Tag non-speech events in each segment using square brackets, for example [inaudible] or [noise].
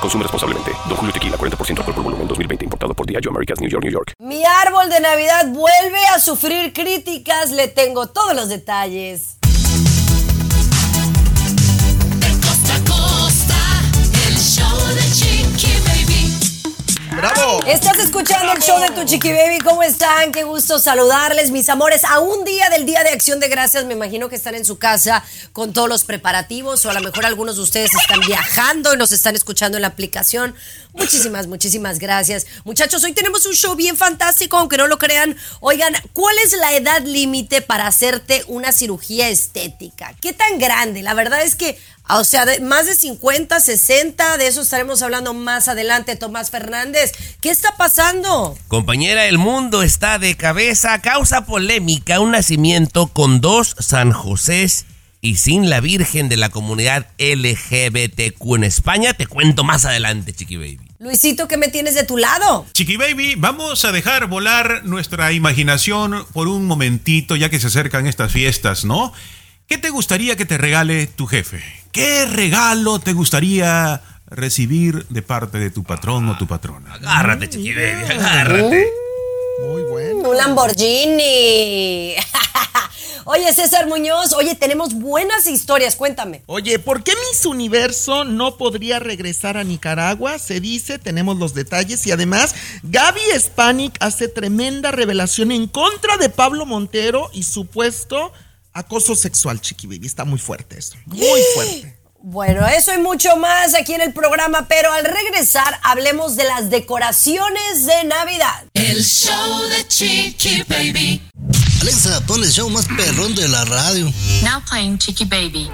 Consume responsablemente. Don Julio Tequila, 40% alcohol por volumen, 2020. Importado por Diageo Americas, New York, New York. Mi árbol de Navidad vuelve a sufrir críticas. Le tengo todos los detalles. Estás escuchando el show de tu Chiqui Baby. ¿Cómo están? Qué gusto saludarles, mis amores. A un día del Día de Acción de Gracias, me imagino que están en su casa con todos los preparativos, o a lo mejor algunos de ustedes están viajando y nos están escuchando en la aplicación. Muchísimas, muchísimas gracias. Muchachos, hoy tenemos un show bien fantástico, aunque no lo crean. Oigan, ¿cuál es la edad límite para hacerte una cirugía estética? ¿Qué tan grande? La verdad es que o sea, de- más de 50, 60, de eso estaremos hablando más adelante, Tomás Fernández. ¿Qué está pasando? Compañera, el mundo está de cabeza. Causa polémica un nacimiento con dos San Josés y sin la Virgen de la comunidad LGBTQ en España. Te cuento más adelante, Chiqui Baby. Luisito, ¿qué me tienes de tu lado? Chiqui Baby, vamos a dejar volar nuestra imaginación por un momentito, ya que se acercan estas fiestas, ¿no? ¿Qué te gustaría que te regale tu jefe? ¿Qué regalo te gustaría recibir de parte de tu patrón o tu patrona? Agárrate, Chiqui Baby, agárrate. Muy bueno. Un Lamborghini. [laughs] Oye, César Muñoz, oye, tenemos buenas historias, cuéntame. Oye, ¿por qué Miss Universo no podría regresar a Nicaragua? Se dice, tenemos los detalles y además Gaby Spanik hace tremenda revelación en contra de Pablo Montero y supuesto acoso sexual, Chiqui Baby. Está muy fuerte esto, muy fuerte. [gasps] Bueno, eso y mucho más aquí en el programa, pero al regresar hablemos de las decoraciones de Navidad. El show de Chiqui Baby. Alexa, pon el show más perrón de la radio. Now playing Chiqui Baby.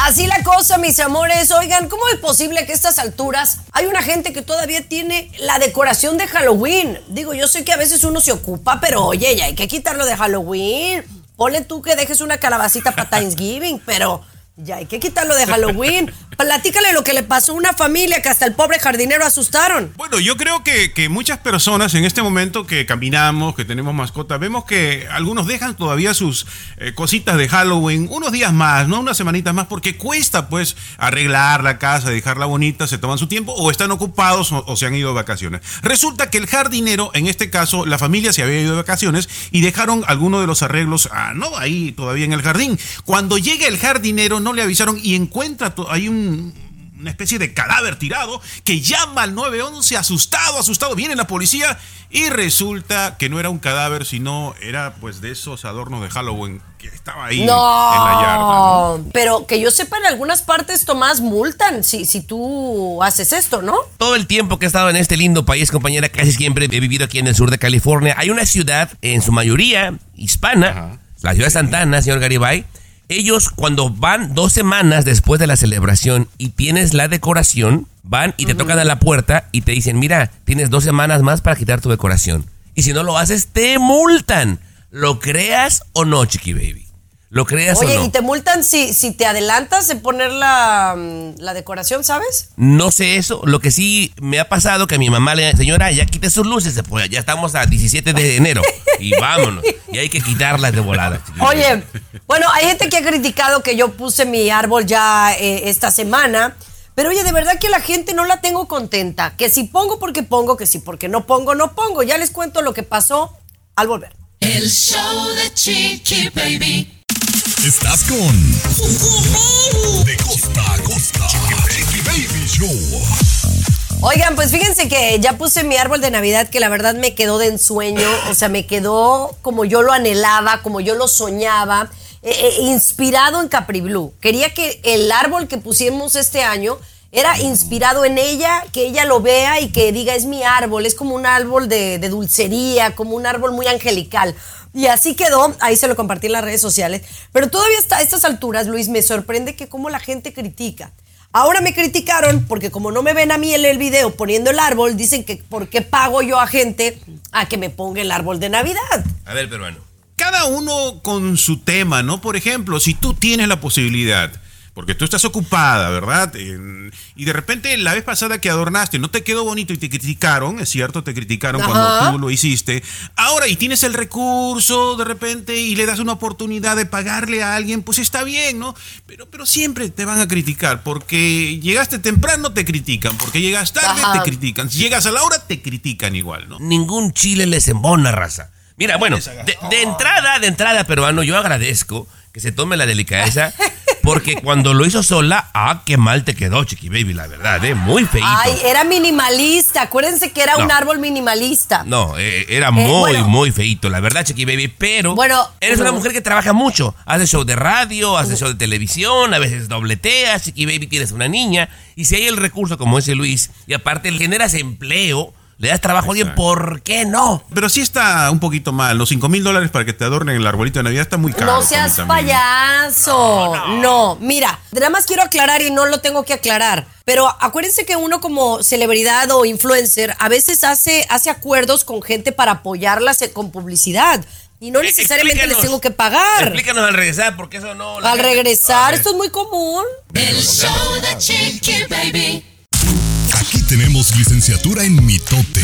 Así la cosa, mis amores. Oigan, ¿cómo es posible que a estas alturas hay una gente que todavía tiene la decoración de Halloween? Digo, yo sé que a veces uno se ocupa, pero oye, ya hay que quitarlo de Halloween. Ponle tú que dejes una calabacita para [laughs] Thanksgiving, pero ya hay que quitarlo de Halloween. Platícale lo que le pasó a una familia que hasta el pobre jardinero asustaron. Bueno, yo creo que, que muchas personas en este momento que caminamos, que tenemos mascotas, vemos que algunos dejan todavía sus eh, cositas de Halloween unos días más, ¿no? Unas semanitas más, porque cuesta pues arreglar la casa, dejarla bonita, se toman su tiempo o están ocupados o, se han ido de vacaciones. Resulta que el jardinero, en este caso, la familia se había ido de vacaciones y dejaron algunos de los arreglos, ah, no, ahí todavía en el jardín. Cuando llega el jardinero, no le avisaron y encuentra ahí un una especie de cadáver tirado que llama al 911 asustado, asustado. Viene la policía y resulta que no era un cadáver, sino era pues de esos adornos de Halloween que estaba ahí en la yarda. ¿no? No, pero que yo sepa, en algunas partes, Tomás, multan si, si tú haces esto, ¿no? Todo el tiempo que he estado en este lindo país, compañera, casi siempre he vivido aquí en el sur de California. Hay una ciudad, en su mayoría hispana, la ciudad de Santana, señor Garibay. Ellos, cuando van dos semanas después de la celebración y tienes la decoración, van y te tocan a la puerta y te dicen, mira, tienes dos semanas más para quitar tu decoración. Y si no lo haces, te multan. ¿Lo creas o no, Chiqui Baby? ¿Lo creas Oye, o no? y te multan si, si te adelantas en poner la, mm, la decoración, ¿sabes? No sé eso. Lo que sí me ha pasado que a mi mamá le señora, ya quite sus luces, pues ya estamos a 17 de enero [laughs] y vámonos. Y hay que quitarlas de volada. Oye, bueno, hay gente que ha criticado que yo puse mi árbol ya eh, esta semana. Pero oye, de verdad que la gente no la tengo contenta. Que si pongo porque pongo, que si porque no pongo, no pongo. Ya les cuento lo que pasó al volver. El show de Chiqui Baby. Estás con De costa a costa. Baby. Oigan, pues fíjense que ya puse mi árbol de Navidad que la verdad me quedó de ensueño, o sea, me quedó como yo lo anhelaba, como yo lo soñaba, eh, eh, inspirado en Capri Blue. Quería que el árbol que pusimos este año era inspirado en ella, que ella lo vea y que diga, es mi árbol, es como un árbol de, de dulcería, como un árbol muy angelical. Y así quedó, ahí se lo compartí en las redes sociales. Pero todavía hasta a estas alturas, Luis, me sorprende que cómo la gente critica. Ahora me criticaron porque como no me ven a mí en el video poniendo el árbol, dicen que ¿por qué pago yo a gente a que me ponga el árbol de Navidad? A ver, peruano. Cada uno con su tema, ¿no? Por ejemplo, si tú tienes la posibilidad, porque tú estás ocupada, ¿verdad? Y de repente la vez pasada que adornaste no te quedó bonito y te criticaron, es cierto, te criticaron Ajá. cuando tú lo hiciste. Ahora, y tienes el recurso de repente y le das una oportunidad de pagarle a alguien, pues está bien, ¿no? Pero, pero siempre te van a criticar, porque llegaste temprano te critican, porque llegas tarde Ajá. te critican, si llegas a la hora te critican igual, ¿no? Ningún chile les embona, raza. Mira, bueno, de, de entrada, de entrada, peruano, yo agradezco que se tome la delicadeza, [laughs] porque cuando lo hizo sola, ah, qué mal te quedó, Chiqui Baby, la verdad, ¿eh? Muy feíto. Ay, era minimalista. Acuérdense que era un árbol minimalista. No, eh, era muy, bueno. muy feíto, la verdad, Chiqui Baby. Pero Bueno, eres una mujer que trabaja mucho. Hace show de radio, hace show de televisión, a veces dobleteas, Chiqui Baby, tienes una niña. Y si hay el recurso, como dice Luis, y aparte generas empleo, le das trabajo a alguien, ¿por qué no? Pero sí está un poquito mal. Los 5 mil dólares para que te adornen el arbolito de Navidad está muy caro. No seas payaso. No, mira, nada más quiero aclarar y no lo tengo que aclarar. Pero acuérdense que uno como celebridad o influencer a veces hace, hace acuerdos con gente para apoyarlas con publicidad. Y no Eh, necesariamente les tengo que pagar. Explícanos al regresar, porque eso no... Al gente- regresar, esto es muy común. El show de Chiqui Baby. Tenemos licenciatura en mitote.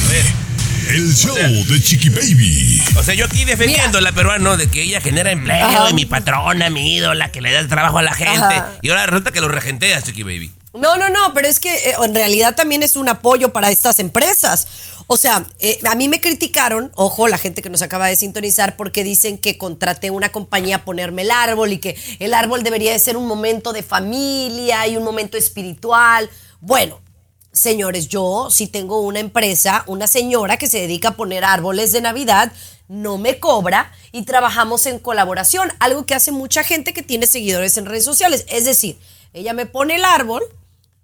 El show de Chiqui Baby. O sea, yo aquí defendiendo a la peruana de que ella genera empleo Ajá. y mi patrona, mi ídola, que le da trabajo a la gente. Ajá. Y ahora resulta que lo regenteas, Chiqui Baby. No, no, no, pero es que eh, en realidad también es un apoyo para estas empresas. O sea, eh, a mí me criticaron, ojo, la gente que nos acaba de sintonizar, porque dicen que contraté una compañía a ponerme el árbol y que el árbol debería de ser un momento de familia y un momento espiritual. Bueno, señores, yo sí tengo una empresa, una señora que se dedica a poner árboles de Navidad, no me cobra y trabajamos en colaboración, algo que hace mucha gente que tiene seguidores en redes sociales. Es decir, ella me pone el árbol,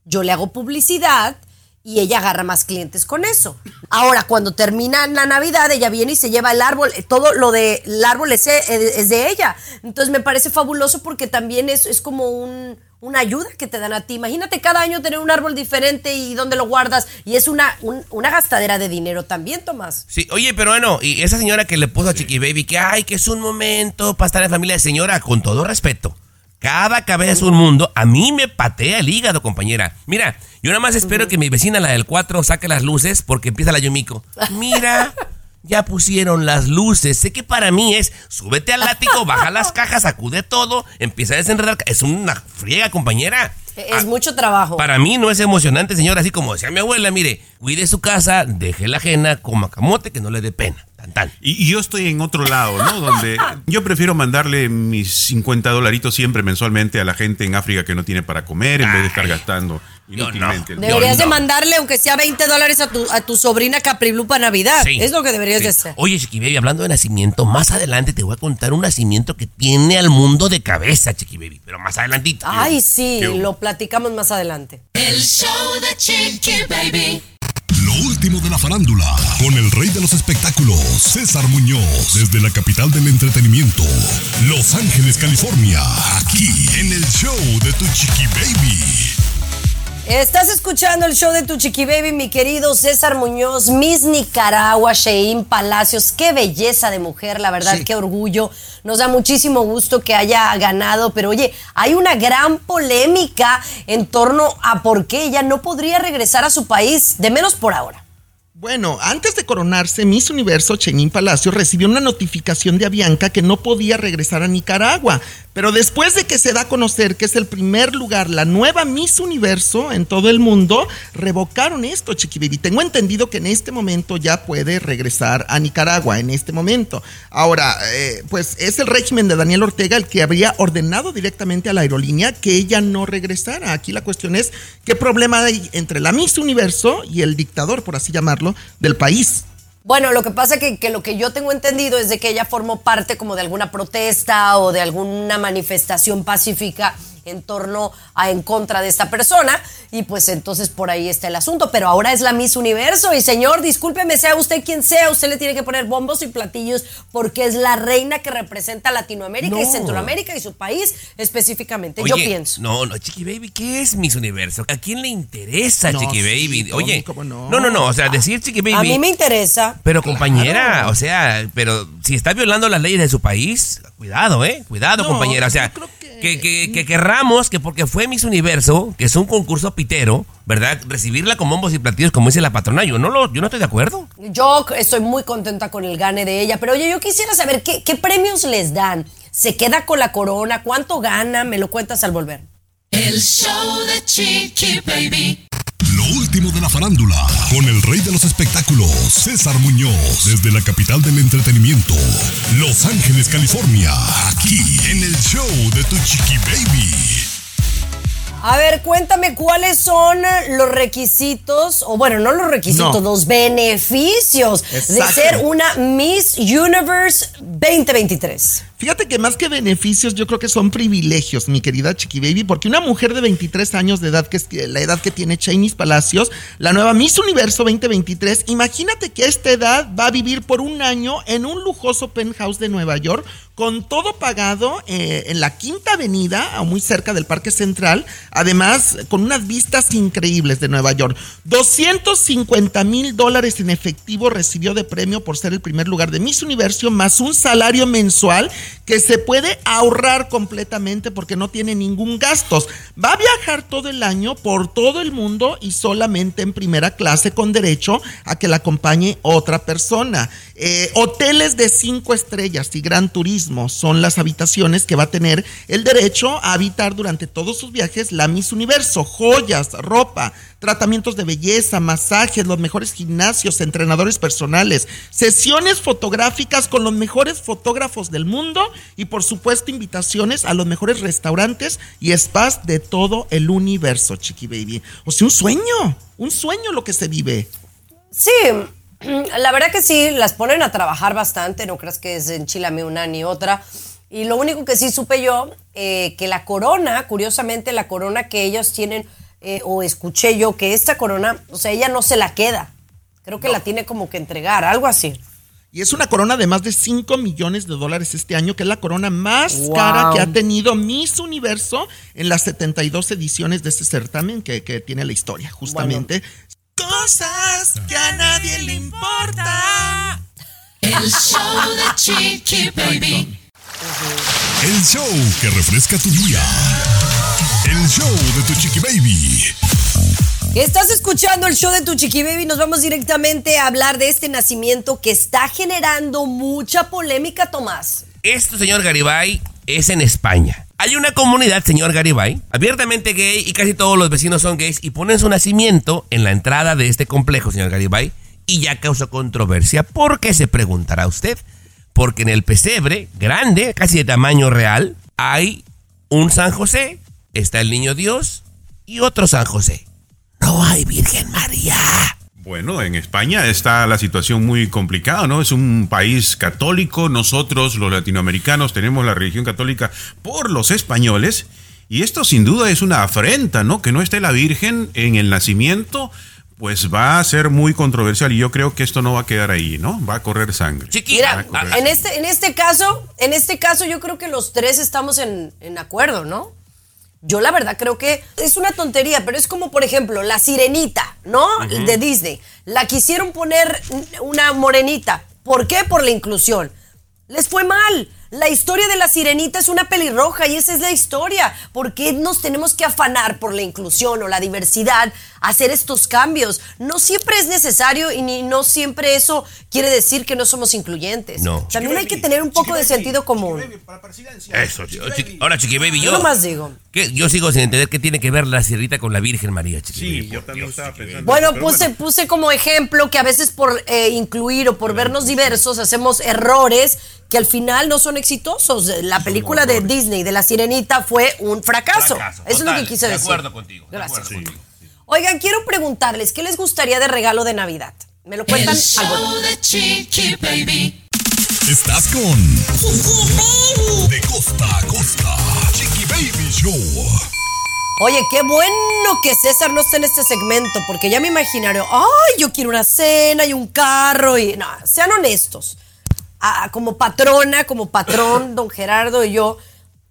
yo le hago publicidad y ella agarra más clientes con eso. Ahora, cuando termina la Navidad, ella viene y se lleva el árbol, eh, todo lo del árbol es, eh, es de ella. Entonces me parece fabuloso porque también es como un, una ayuda que te dan a ti. Imagínate cada año tener un árbol diferente y dónde lo guardas. Y es una, un- una gastadera de dinero también, Tomás. Sí, oye, peruano, y esa señora que le puso a Chiqui Baby que, ay, que es un momento para estar en familia, señora, con todo respeto. Cada cabeza es un mundo. A mí me patea el hígado, compañera. Mira, yo nada más espero que mi vecina, la del 4, saque las luces porque empieza la [laughs] Yumiko. Mira, ya pusieron las luces. Sé que para mí es súbete al látigo, [laughs] baja las cajas, sacude todo, empieza a desenredar. Es una friega, compañera. Es mucho trabajo. Para mí no es emocionante, señora, así como decía mi abuela, mire, cuide su casa, deje la ajena, coma camote, que no le dé pena. Tan, tan. Y, y yo estoy en otro lado, ¿no? Donde yo prefiero mandarle mis 50 dolaritos siempre mensualmente a la gente en África que no tiene para comer en vez de estar gastando inútilmente. el Deberías de no. mandarle, aunque sea 20 dólares a tu, a tu sobrina Capri para Navidad. Sí. Es lo que deberías Sí. de hacer. Oye, Chiqui Baby, hablando de nacimiento, más adelante te voy a contar un nacimiento que tiene al mundo de cabeza, Chiqui Baby, pero más adelantito. Ay, sí, lo platicamos más adelante. El show de Chiqui Baby. Lo último de la farándula, con el rey de los espectáculos, César Muñoz, desde la capital del entretenimiento, Los Ángeles, California, aquí en el show de Tu Chiqui Baby. Estás escuchando el show de tu chiqui baby, mi querido César Muñoz, Miss Nicaragua, Shein Palacios. Qué belleza de mujer, la verdad, Sí. qué orgullo. Nos da muchísimo gusto que haya ganado, pero oye, hay una gran polémica en torno a por qué ella no podría regresar a su país, de menos por ahora. Bueno, antes de coronarse, Miss Universo Chenín Palacio recibió una notificación de Avianca que no podía regresar a Nicaragua. Pero después de que se da a conocer que es el primer lugar, la nueva Miss Universo en todo el mundo, revocaron esto, Chiqui Baby. Tengo entendido que en este momento ya puede regresar a Nicaragua, en este momento. Ahora, eh, pues es el régimen de Daniel Ortega el que habría ordenado directamente a la aerolínea que ella no regresara. Aquí la cuestión es qué problema hay entre la Miss Universo y el dictador, por así llamarlo, del país. Bueno, lo que pasa que, que lo que yo tengo entendido es de que ella formó parte como de alguna protesta o de alguna manifestación pacífica en torno a en contra de esta persona y pues entonces por ahí está el asunto, pero ahora es la Miss Universo y señor, discúlpeme, sea usted quien sea, usted le tiene que poner bombos y platillos porque es la reina que representa a Latinoamérica y. Centroamérica y su país específicamente, yo pienso. No, no, Chiqui Baby, ¿qué es Miss Universo? ¿A quién le interesa No, Chiqui sí, Baby? Tommy, Oye, ¿cómo no? no, no, no, o sea, decir Chiqui Baby. A mí me interesa. Pero compañera, o sea, pero si está violando las leyes de su país, cuidado, ¿eh? Cuidado, No, compañera. O sea, yo creo que- que, que, que querramos que porque fue Miss Universo, que es un concurso pitero, ¿verdad? Recibirla con bombos y platillos, como dice la patrona, yo no, lo, yo no estoy de acuerdo. Yo estoy muy contenta con el gane de ella, pero oye, yo quisiera saber qué, qué premios les dan. ¿Se queda con la corona? ¿Cuánto gana? Me lo cuentas al volver. El show de Chiqui Baby. Último de la farándula, con el rey de los espectáculos, César Muñoz, desde la capital del entretenimiento, Los Ángeles, California, aquí en el show de Tu Chiqui Baby. A ver, cuéntame cuáles son los requisitos, o bueno, no los requisitos, No. los beneficios de ser una Miss Universe 2023. Fíjate que más que beneficios, yo creo que son privilegios, mi querida Chiqui Baby, porque una mujer de 23 años de edad, que es la edad que tiene Chainis Palacios, la nueva Miss Universo 2023, imagínate que a esta edad va a vivir por un año en un lujoso penthouse de Nueva York, con todo pagado eh, en la Quinta Avenida, muy cerca del Parque Central, además con unas vistas increíbles de Nueva York. 250 mil dólares en efectivo recibió de premio por ser el primer lugar de Miss Universo, más un salario mensual que se puede ahorrar completamente porque no tiene ningún gasto. Va a viajar todo el año por todo el mundo y solamente en primera clase con derecho a que la acompañe otra persona. Eh, hoteles de cinco estrellas y gran turismo son las habitaciones que va a tener el derecho a habitar durante todos sus viajes la Miss Universo. Joyas, ropa, tratamientos de belleza, masajes, los mejores gimnasios, entrenadores personales, sesiones fotográficas con los mejores fotógrafos del mundo y por supuesto invitaciones a los mejores restaurantes y spas de todo el universo, Chiqui Baby. O sea, un sueño, un sueño lo que se vive. Sí, [clears throat] la verdad que sí, las ponen a trabajar bastante, no creas que es enchilame una ni otra. Y lo único que sí supe yo, eh, que la corona, curiosamente la corona que ellos tienen, eh, o escuché yo, que esta corona, o sea, ella no se la queda. Creo que la tiene como que entregar, algo así. Y es una corona de más de 5 millones de dólares este año, que es la corona más Wow. cara que ha tenido Miss Universo en las 72 ediciones de este certamen que, que tiene la historia, justamente. Cosas que a nadie le importa. El show de Chiqui Baby. El show que refresca tu día. El show de Tu Chiqui Baby. Estás escuchando el show de tu Chiqui Baby. Nos vamos directamente a hablar de este nacimiento que está generando mucha polémica, Tomás. Esto, señor Garibay, es en España. Hay una comunidad, señor Garibay, abiertamente gay y casi todos los vecinos son gays y ponen su nacimiento en la entrada de este complejo, señor Garibay, y ya causó controversia. ¿Por qué se preguntará usted? Porque en el pesebre, grande, casi de tamaño real, hay un San José, está el niño Dios y otro San José. No hay Virgen María. Bueno, en España está la situación muy complicada, ¿no? Es un país católico, nosotros los latinoamericanos tenemos la religión católica por los españoles y esto sin duda es una afrenta, ¿no? Que no esté la Virgen en el nacimiento, pues va a ser muy controversial y yo creo que esto no va a quedar ahí, ¿no? Va a correr sangre. Mira, Va a correr en este, en este caso, en este caso yo creo que los tres estamos en, en acuerdo, ¿no? Yo la verdad creo que es una tontería, pero es como por ejemplo la sirenita, ¿no? De Disney. La quisieron poner una morenita. ¿Por qué? Por la inclusión. Les fue mal. La historia de la sirenita es una pelirroja y esa es la historia. ¿Por qué nos tenemos que afanar por la inclusión o la diversidad, hacer estos cambios? No siempre es necesario y ni, no siempre eso quiere decir que no somos incluyentes. No. También hay que tener un poco de sentido común. Eso, ahora, Chiqui Baby, Yo yo. nomás digo. ¿Qué? Yo sigo sin entender qué tiene que ver la sierrita con la Virgen María, Chiqui Sí, Baby. yo también estaba pensando. Bueno, puse, puse como ejemplo que a veces por eh, incluir o por vernos diversos hacemos errores que al final no son exitosos. La película de Disney de La Sirenita fue un fracaso. Fracaso, Eso es lo que quise de decir. acuerdo contigo, de Gracias. acuerdo contigo. Oigan, quiero preguntarles, ¿qué les gustaría de regalo de Navidad? ¿Me lo cuentan show volver? de Chiqui Baby. Estás con De costa a costa. Chiqui Baby Show. Oye, qué bueno que César no esté en este segmento, porque ya me imaginaron, ay, yo quiero una cena y un carro y no, sean honestos. Ah, como patrona, como patrón, don Gerardo y yo,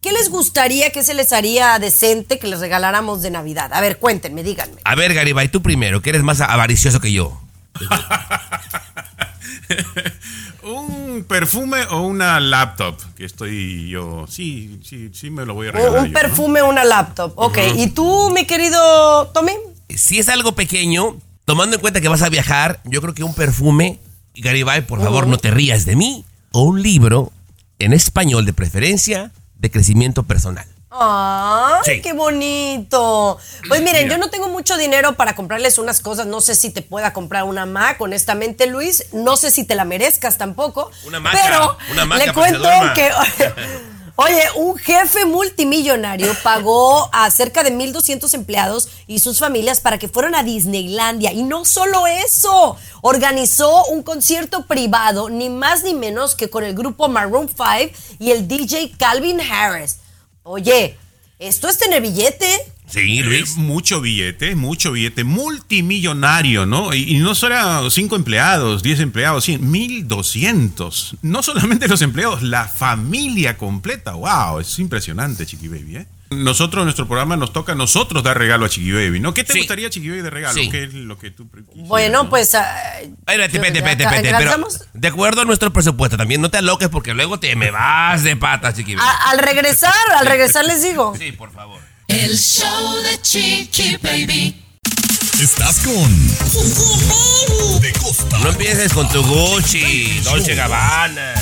¿qué les gustaría que se les haría decente que les regaláramos de Navidad? A ver, cuéntenme, díganme. A ver, Garibay, tú primero, que eres más avaricioso que yo. [laughs] Un perfume o una laptop, que estoy yo, sí, sí, sí me lo voy a regalar. Un, perfume, una laptop. Ok, ¿y tú, mi querido Tommy? Si es algo pequeño, tomando en cuenta que vas a viajar, yo creo que un perfume, Garibay, por favor, no te rías de mí, o un libro en español de preferencia de crecimiento personal. ¡Ay, Sí. qué bonito! Pues miren, yo no tengo mucho dinero para comprarles unas cosas. No sé si te pueda comprar una Mac, honestamente, Luis. No sé si te la merezcas tampoco. Una maca, Pero una maca le cuento que. [laughs] Oye, un jefe multimillonario pagó a cerca de 1.200 empleados y sus familias para que fueran a Disneylandia. Y no solo eso, organizó un concierto privado, ni más ni menos que con el grupo Maroon 5 y el DJ Calvin Harris. Oye, esto es tener billete. Sí, Eh, Luis. mucho billete, mucho billete, multimillonario, ¿no? Y, y no solo cinco empleados, diez empleados, cien, mil doscientos. No solamente los empleados, la familia completa. ¡Wow! Es impresionante, Chiqui Baby, ¿eh? Nosotros, nuestro programa, nos toca a nosotros dar regalo a Chiqui Baby, ¿no? ¿Qué te Sí. gustaría, Chiqui Baby, de regalo? Sí. ¿Qué es lo que tú quisieras, Bueno, no? pues. ah, Ay, espérate, espérate, espérate, acá- espérate, pero ¿alcanzamos? de acuerdo a nuestro presupuesto, también no te aloques porque luego te me vas de patas, chiquillo. A- al regresar, al regresar les digo. Sí, por favor. El show de Chiqui Baby. Estás con De Costa. No empieces con tu Gucci, Dolce Gabbana.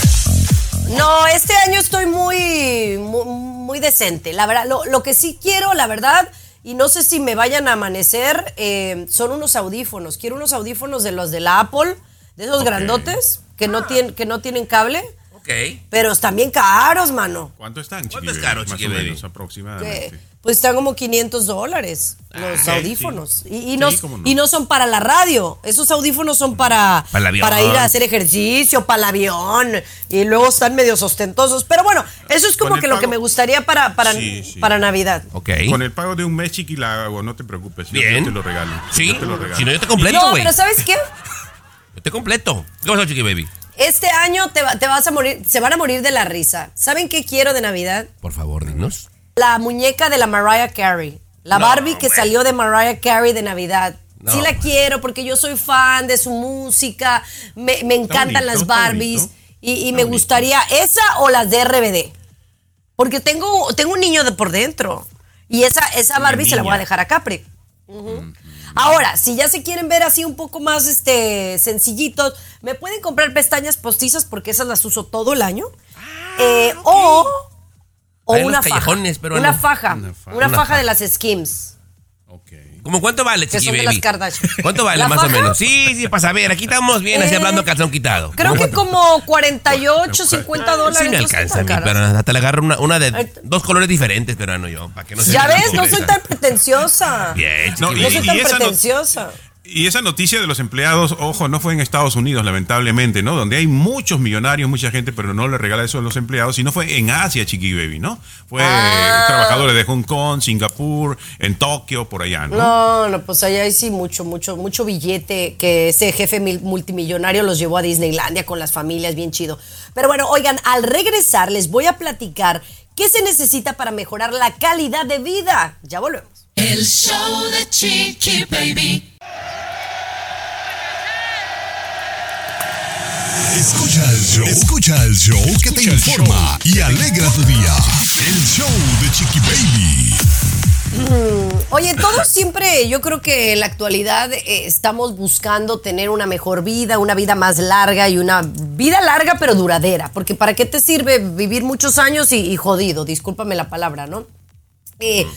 No, este año estoy muy, muy, muy decente. La verdad, lo, lo que sí quiero, la verdad, y no sé si me vayan a amanecer, eh, son unos audífonos. Quiero unos audífonos de los de la Apple, de esos grandotes, que no, tienen, que no tienen cable, Ok. pero están bien caros, mano. ¿Cuánto están, Chiqui ¿Cuánto es Baby? caro, Más Chiqui o Baby? menos, aproximadamente. Que, pues están como 500 dólares los sí, audífonos. sí. Y, no, no. y no son para la radio. Esos audífonos son para, Para ir a hacer ejercicio, para el avión. Y luego están medio ostentosos. Pero bueno, eso es como que lo que me gustaría para, para, Sí, sí. para Navidad. Ok. Con el pago de un mes, Chiqui, la hago, no te preocupes. yo- Bien. Yo te lo regalo. Sí, Yo te lo regalo. si no yo te completo, No, güey. pero ¿sabes qué? [laughs] Yo te completo. ¿Qué pasó, Chiqui Baby? Este año te, te vas a morir, se van a morir de la risa. ¿Saben qué quiero de Navidad? Por favor, dinos. La muñeca de la Mariah Carey. La No, Barbie que salió de Mariah Carey de Navidad. No, sí la quiero porque yo soy fan de su música. Me, me encantan bonito, las Barbies. Y, me bonito. gustaría esa o las de RBD. Porque tengo, tengo un niño de por dentro. Y esa, esa Barbie se la voy a dejar a Capri. Ujú. Ahora, si ya se quieren ver así un poco más este, sencillitos, me pueden comprar pestañas postizas porque esas las uso todo el año. Eh, O, o Ahí en una los faja. callejones, pero una no. faja. Una Una faja. de las Skims. Ok. ¿Cómo cuánto vale, Que Chiqui son de Baby? las Kardashian. ¿Cuánto vale ¿La más o faja? menos? Sí, sí, para saber. Aquí estamos bien, así Eh, hablando calzón quitado. Creo que como 48, 50 dólares. Sí me no alcanza a tan mí, caras. pero hasta le agarro una, una de dos colores diferentes, pero no yo, para que no se Ya ves, no soy tan pretenciosa. Bien, No, Chiqui No y- soy tan esa no- pretenciosa. Y esa noticia de los empleados, ojo, no fue en Estados Unidos, lamentablemente, ¿no? Donde hay muchos millonarios, mucha gente, pero no le regala eso a los empleados, sino fue en Asia, Chiqui Baby, ¿no? Fue Ah. trabajadores de Hong Kong, Singapur, en Tokio, por allá, ¿no? No, no, pues allá hay sí mucho, mucho, mucho billete que ese jefe mil- multimillonario los llevó a Disneylandia con las familias, bien chido. Pero bueno, oigan, al regresar les voy a platicar qué se necesita para mejorar la calidad de vida. Ya volvemos. El show de Chiqui Baby. Escucha el show. Escucha el show que te informa y alegra tu día. El show de Chiqui Baby. Oye, todos siempre, yo creo que en la actualidad eh, estamos buscando tener una mejor vida, una vida más larga y una vida larga pero duradera. Porque ¿para qué te sirve vivir muchos años y, y jodido? Discúlpame la palabra, ¿no? Eh,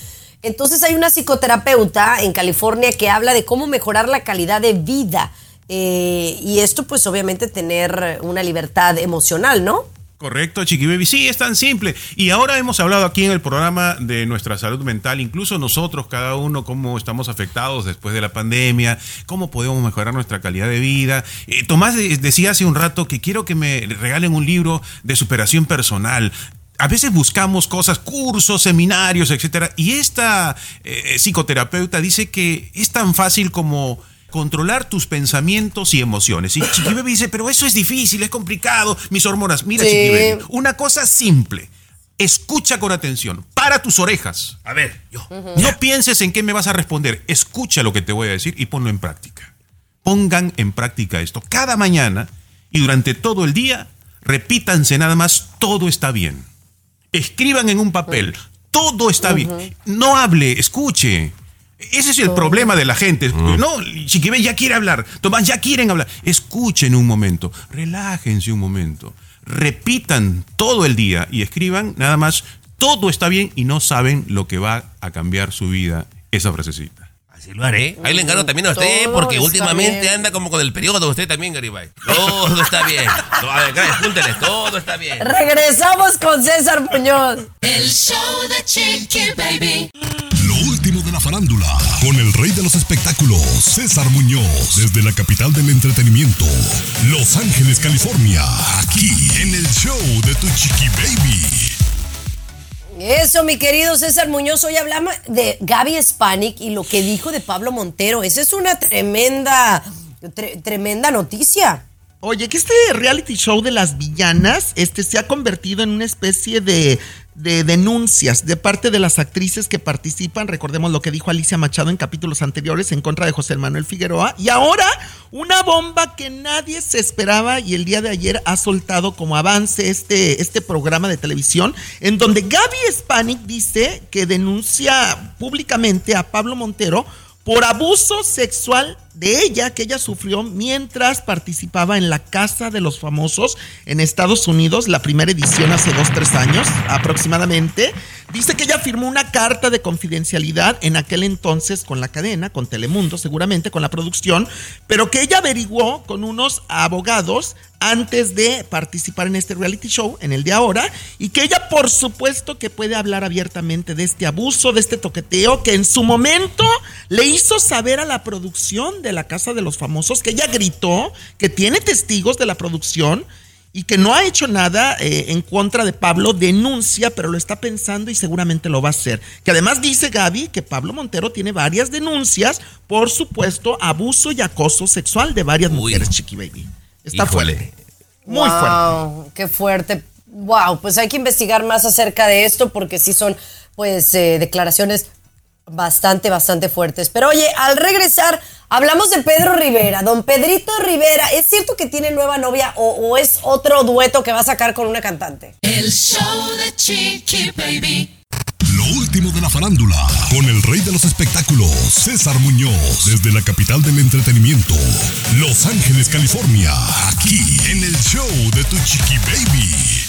entonces hay una psicoterapeuta en California que habla de cómo mejorar la calidad de vida. Eh, y esto pues obviamente tener una libertad emocional, ¿no? Correcto, Chiqui Baby. Sí, es tan simple. Y ahora hemos hablado aquí en el programa de nuestra salud mental, incluso nosotros, cada uno, cómo estamos afectados después de la pandemia, cómo podemos mejorar nuestra calidad de vida. Eh, Tomás de- decía hace un rato que quiero que me regalen un libro de superación personal. A veces buscamos cosas, cursos, seminarios, etcétera, y esta eh, psicoterapeuta dice que es tan fácil como controlar tus pensamientos y emociones. Y Chiqui Baby dice, pero eso es difícil, es complicado, mis hormonas. Mira, Sí. Una cosa simple. Escucha con atención, para tus orejas. A ver, yo. No pienses en qué me vas a responder, escucha lo que te voy a decir y ponlo en práctica. Pongan en práctica esto cada mañana y durante todo el día repítanse nada más, todo está bien. Escriban en un papel, todo está bien. No hable, escuche. Ese es el problema de la gente. No, Chiquibé ya quiere hablar. Tomás ya quieren hablar. Escuchen un momento. Relájense un momento. Repitan todo el día y escriban nada más. Todo está bien y no saben lo que va a cambiar su vida esa frasecita. Así lo haré. Ahí le encargo también a usted, Todo porque está últimamente bien. anda como con el periodo usted también, Garibay. Todo está bien. A ver, apúntele, todo está bien. Regresamos con César Muñoz. El show de Chiqui Baby. Lo último de la farándula, con el rey de los espectáculos, César Muñoz, desde la capital del entretenimiento, Los Ángeles, California, aquí en el show de Tu Chiqui Baby. Eso, mi querido César Muñoz, hoy hablamos de Gaby Spanik y lo que dijo de Pablo Montero. Esa es una tremenda, tre- tremenda noticia. Oye, que este reality show de las villanas este, se ha convertido en una especie de, de denuncias de parte de las actrices que participan. Recordemos lo que dijo Alicia Machado en capítulos anteriores en contra de José Manuel Figueroa. Y ahora una bomba que nadie se esperaba y el día de ayer ha soltado como avance este, este programa de televisión en donde Gaby Spanik dice que denuncia públicamente a Pablo Montero por abuso sexual de ella que ella sufrió mientras participaba en la Casa de los Famosos en Estados Unidos, la primera edición hace dos, tres años aproximadamente. Dice que ella firmó una carta de confidencialidad en aquel entonces con la cadena, con Telemundo seguramente, con la producción, pero que ella averiguó con unos abogados antes de participar en este reality show, en el de ahora, y que ella por supuesto que puede hablar abiertamente de este abuso, de este toqueteo, que en su momento le hizo saber a la producción de la Casa de los Famosos, que ella gritó, que tiene testigos de la producción y que no ha hecho nada eh, en contra de Pablo, denuncia, pero lo está pensando y seguramente lo va a hacer. Que además dice Gaby que Pablo Montero tiene varias denuncias por supuesto abuso y acoso sexual de varias mujeres, Chiqui Baby. Está Híjole. fuerte. Muy fuerte. Wow, Qué fuerte. Wow, pues hay que investigar más acerca de esto porque sí son pues eh, declaraciones bastante, bastante fuertes. Pero oye, al regresar, hablamos de Pedro Rivera, don Pedrito Rivera. ¿Es cierto que tiene nueva novia o, o es otro dueto que va a sacar con una cantante? El show de Chiqui Baby. Lo último de la farándula, con el rey de los espectáculos, César Muñoz, desde la capital del entretenimiento, Los Ángeles, California, aquí en el show de Tu Chiqui Baby.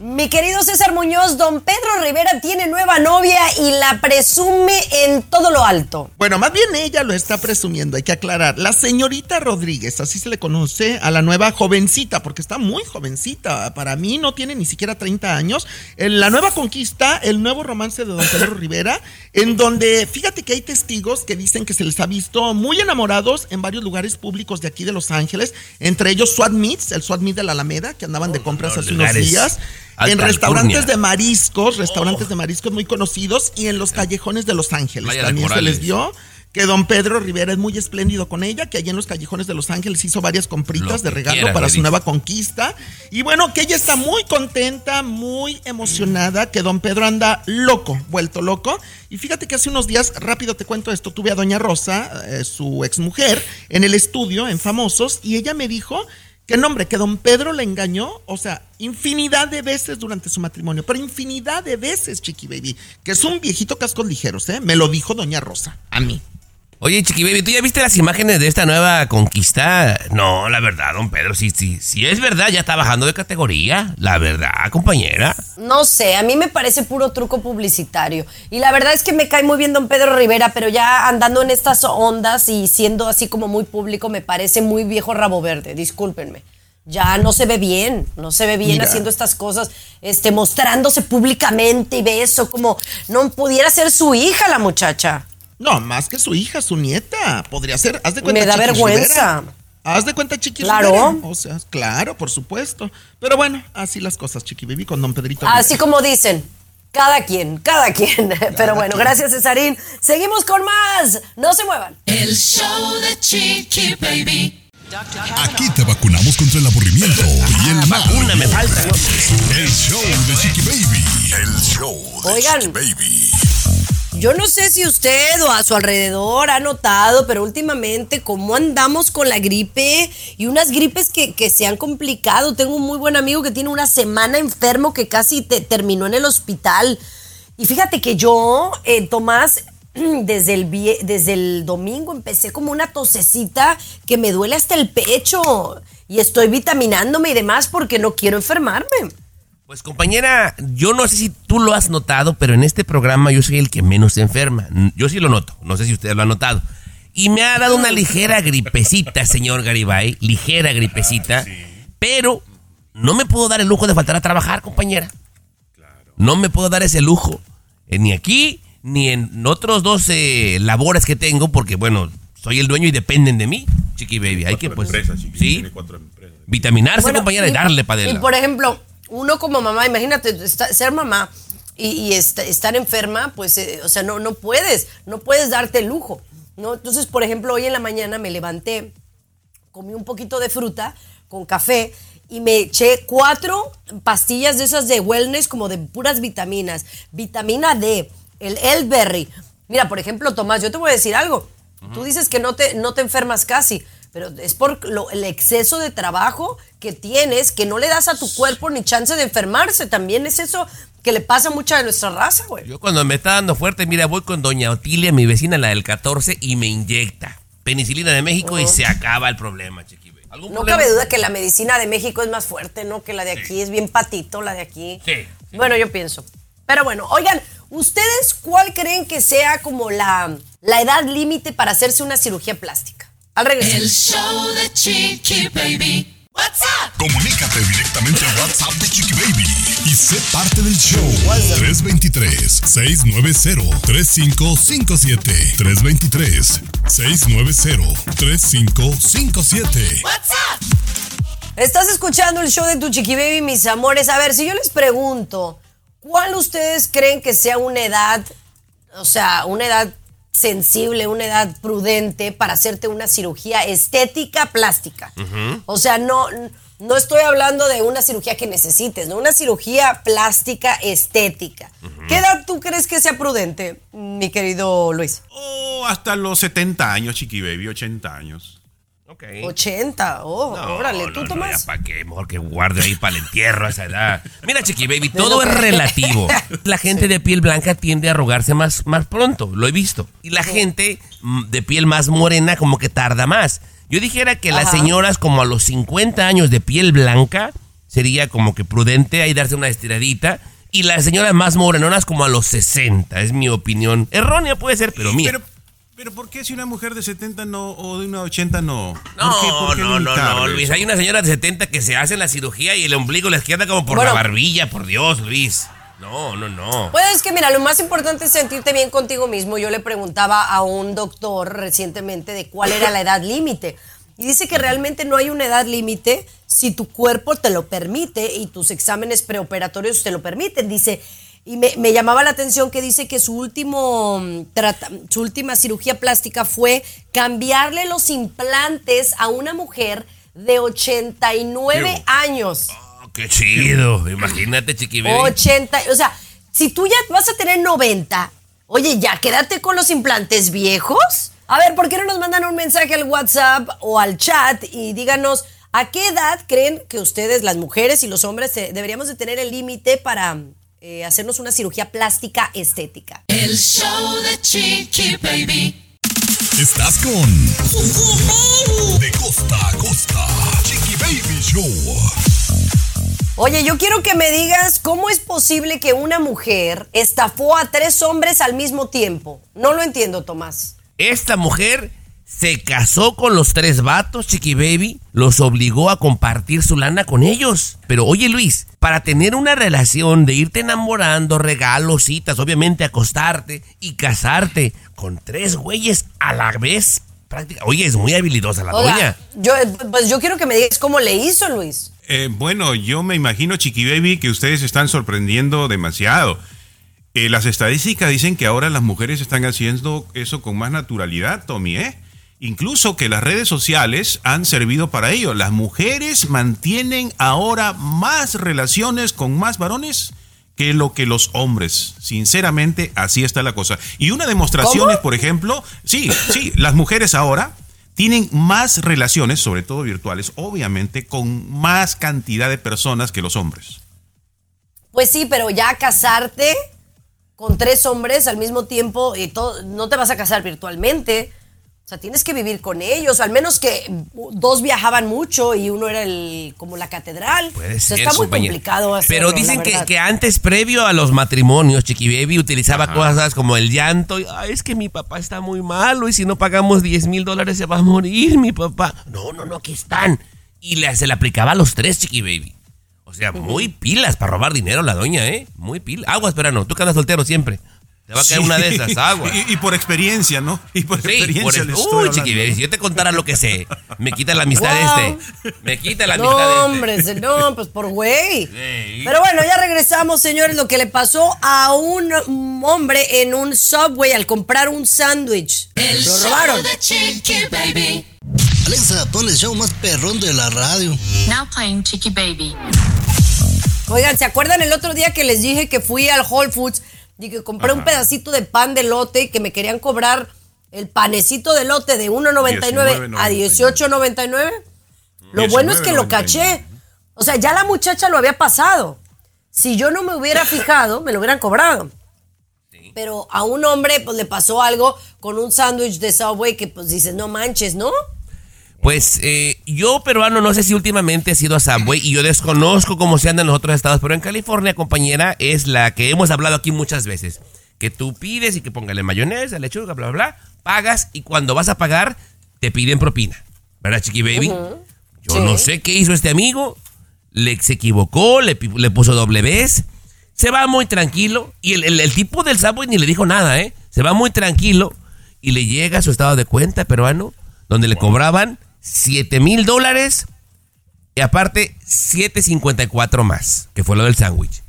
Mi querido César Muñoz, don Pedro Rivera tiene nueva novia y la presume en todo lo alto. Bueno, más bien ella lo está presumiendo, hay que aclarar. La señorita Rodríguez, así se le conoce a la nueva jovencita, porque está muy jovencita. Para mí no tiene ni siquiera 30 años. En la nueva conquista, el nuevo romance de don Pedro Rivera, en donde fíjate que hay testigos que dicen que se les ha visto muy enamorados en varios lugares públicos de aquí de Los Ángeles, entre ellos Swat Meets, el Swat Meet de la Alameda, que andaban de compras no, hace unos lugares días. En restaurantes de mariscos, restaurantes de mariscos muy conocidos y en los callejones de Los Ángeles. Playa también se les dio que don Pedro Rivera es muy espléndido con ella, que allí en los callejones de Los Ángeles hizo varias Lo compritas de regalo quieras, para su nueva conquista. Y bueno, que ella está muy contenta, muy emocionada, que don Pedro anda loco, vuelto loco. Y fíjate que hace unos días, rápido te cuento esto, tuve a doña Rosa, eh, su exmujer, en el estudio, en Famosos, y ella me dijo que no, hombre, que don Pedro le engañó, o sea, infinidad de veces durante su matrimonio, pero infinidad de veces, Chiqui Baby, que es un viejito cascos ligeros, ¿eh? Me lo dijo doña Rosa, a mí. Oye, Chiqui Baby, ¿tú ya viste las imágenes de esta nueva conquista? No, la verdad, don Pedro, sí, sí, sí es verdad, ya está bajando de categoría. La verdad, compañera. No sé, a mí me parece puro truco publicitario. Y la verdad es que me cae muy bien don Pedro Rivera, pero ya andando en estas ondas y siendo así como muy público, me parece muy viejo rabo verde, discúlpenme. Ya no se ve bien, no se ve bien Mira. haciendo estas cosas, este, mostrándose públicamente y ve eso como no pudiera ser su hija la muchacha. No, más que su hija, su nieta. Podría ser, haz de cuenta. Me da Chiqui vergüenza. Rivera. Haz de cuenta, Chiqui Claro. Rivera. O sea, claro, por supuesto. Pero bueno, así las cosas, Chiqui Baby, con don Pedrito. Así Rivera. como dicen. Cada quien, cada quien. [laughs] Pero bueno, gracias Cesarín. Seguimos con más. No se muevan. El show de Chiqui Baby. Aquí te vacunamos contra el aburrimiento y el mal. Vacuna me falta. El show de Chiqui Baby. El show de Oigan. Chiqui Baby. Yo no sé si usted o a su alrededor ha notado, pero últimamente cómo andamos con la gripe y unas gripes que, que se han complicado. Tengo un muy buen amigo que tiene una semana enfermo que casi te- terminó en el hospital. Y fíjate que yo, eh, Tomás, [clears throat] desde el, desde el domingo empecé como una tosecita que me duele hasta el pecho. Y estoy vitaminándome y demás porque no quiero enfermarme. Pues compañera, yo no sé si tú lo has notado, pero en este programa yo soy el que menos se enferma. Yo sí lo noto, no sé si usted lo ha notado. Y me ha dado una ligera gripecita, señor Garibay, ligera gripecita, pero no me puedo dar el lujo de faltar a trabajar, compañera. No me puedo dar ese lujo, eh, ni aquí, ni en otros dos eh, labores que tengo, porque bueno, soy el dueño y dependen de mí, chiqui baby. Hay que pues, sí, vitaminarse, Bueno, compañera, y, darle para Y adelante. por ejemplo, uno como mamá, imagínate ser mamá y, y esta- estar enferma, pues, eh, o sea, no, no puedes, no puedes darte el lujo, ¿no? Entonces, por ejemplo, hoy en la mañana me levanté, comí un poquito de fruta con café y me eché cuatro pastillas de esas de wellness como de puras vitaminas. Vitamina D, el elberry. Mira, por ejemplo, Tomás, yo te voy a decir algo. Tú dices que no te, no te enfermas casi, pero es por lo- el exceso de trabajo que tienes, que no le das a tu cuerpo ni chance de enfermarse. También es eso que le pasa a mucha de nuestra raza, güey. Yo cuando me está dando fuerte, mira, voy con doña Otilia, mi vecina, la del 14, y me inyecta penicilina de México y se acaba el problema, chiqui. baby. ¿Algún No problema? cabe duda que la medicina de México es más fuerte, ¿no? Que la de aquí es bien patito, la de aquí. Sí. Bueno, yo pienso. Pero bueno, oigan, ¿ustedes cuál creen que sea como la, la edad límite para hacerse una cirugía plástica? Al regresar. El show de Chiqui Baby. What's up? Comunícate directamente al WhatsApp de Chiqui Baby y sé parte del show. 323-690-3557. 323-690-3557. What's up? Estás escuchando el show de tu chiqui baby, mis amores. A ver, si yo les pregunto, ¿cuál ustedes creen que sea una edad, o sea, una edad sensible, una edad prudente para hacerte una cirugía estética plástica? O sea, no, no estoy hablando de una cirugía que necesites, ¿no? Una cirugía plástica estética. ¿Qué edad tú crees que sea prudente, mi querido Luis? O hasta los 70 años, Chiqui Baby, 80 años. Ok. 80. Oh, órale, ¿tú no, para qué, mejor que guarde ahí para el entierro a esa edad. Mira, chiqui baby, todo es relativo. La [laughs] gente de piel blanca tiende a arrugarse más, más pronto, lo he visto. Y la gente mm, de piel más morena como que tarda más. Yo dijera que las señoras como a los 50 años de piel blanca sería como que prudente ahí darse una estiradita. Y las señoras más morenonas como a los 60, es mi opinión. Errónea puede ser, pero mía. Pero, pero ¿por qué si una mujer de 70 no o de una 80 no? ¿Por No, qué- por qué no, no, no, Luis. Hay una señora de 70 que se hace la cirugía y el ombligo les queda como por Bueno. la barbilla, por Dios, Luis. No, no, no. Pues es que mira, lo más importante es sentirte bien contigo mismo. Yo le preguntaba a un doctor recientemente de cuál era la edad límite. Y dice que realmente no hay una edad límite si tu cuerpo te lo permite y tus exámenes preoperatorios te lo permiten. Dice, y me, me llamaba la atención que dice que su, último, mm, trata- su última cirugía plástica fue cambiarle los implantes a una mujer de 89 Ew. años. Oh, qué chido. Imagínate, chiqui baby. 80, o sea, si tú ya vas a tener 90, oye, ya quédate con los implantes viejos. A ver, ¿por qué no nos mandan un mensaje al WhatsApp o al chat y díganos a qué edad creen que ustedes, las mujeres y los hombres, deberíamos de tener el límite para eh, hacernos una cirugía plástica estética? El show de Chiqui Baby. Estás con De costa a costa. Chiqui Baby Show. Oye, yo quiero que me digas cómo es posible que una mujer estafó a tres hombres al mismo tiempo. No lo entiendo, Tomás. Esta mujer se casó con los tres vatos, chiqui baby, los obligó a compartir su lana con ellos. Pero oye Luis, para tener una relación de irte enamorando, regalos, citas, obviamente acostarte y casarte con tres güeyes a la vez, práctica. Oye, es muy habilidosa la Oiga, doña. yo, pues yo quiero que me digas cómo le hizo, Luis. Eh, bueno, yo me imagino, Chiqui Baby, que ustedes están sorprendiendo demasiado. Eh, las estadísticas dicen que ahora las mujeres están haciendo eso con más naturalidad, Tommy, ¿eh? Incluso que las redes sociales han servido para ello. Las mujeres mantienen ahora más relaciones con más varones que lo que los hombres. Sinceramente, así está la cosa. Y una demostración ¿Cómo? es, por ejemplo, sí, sí, las mujeres ahora tienen más relaciones, sobre todo virtuales, obviamente, con más cantidad de personas que los hombres. Pues sí, pero ya casarte con tres hombres al mismo tiempo y todo, no te vas a casar virtualmente. O sea, tienes que vivir con ellos, al menos que dos viajaban mucho y uno era el como la catedral. Puede O sea, ser, está muy complicado hacerlo, Pero dicen que, que antes, previo a los matrimonios, Chiqui Baby utilizaba cosas como el llanto. y, Ay, es que mi papá está muy malo y si no pagamos 10 mil dólares se va a morir mi papá. No, no, no, aquí están. Y le, se le aplicaba a los tres, Chiqui Baby. O sea, muy pilas para robar dinero la doña, ¿eh? Muy pilas. Aguas, pero no, tú que andas soltero siempre. Te va a caer Sí. una de esas, aguas. [laughs] Y, y por experiencia, ¿no? Y por Sí, experiencia por Uy. Chiqui Baby, si yo te contara lo que sé, me quita la amistad Wow. este. Me quita la amistad No, este. hombre, no, pues por güey. Sí. Pero bueno, ya regresamos, señores, lo que le pasó a un hombre en un subway al comprar un sándwich. Lo robaron. Baby. Alexa, pon el show más perrón de la radio. Now playing Chicky Baby. Oigan, ¿se acuerdan el otro día que les dije que fui al Whole Foods que compré un pedacito de pan de lote y que me querían cobrar el panecito de lote de 1.99 a 18.99? Lo bueno es que lo 19.99. caché. O sea, ya la muchacha lo había pasado. Si yo no me hubiera fijado, me lo hubieran cobrado. Pero a un hombre pues le pasó algo con un sándwich de Subway que pues dices, no manches, ¿no? Pues eh, yo, peruano, no sé si últimamente he sido a Subway y yo desconozco cómo se anda en los otros estados, pero en California, compañera, es la que hemos hablado aquí muchas veces. Que tú pides y que póngale mayonesa, lechuga, bla, bla, bla, pagas y cuando vas a pagar te piden propina. ¿Verdad, Chiqui Baby? Yo Sí. no sé qué hizo este amigo, le, se equivocó, le, le puso doble vez, se va muy tranquilo y el, el- el tipo del Subway ni le dijo nada, ¿eh? Se va muy tranquilo y le llega su estado de cuenta peruano donde le cobraban 7 mil dólares y aparte 7.54 más, que fue lo del sándwich.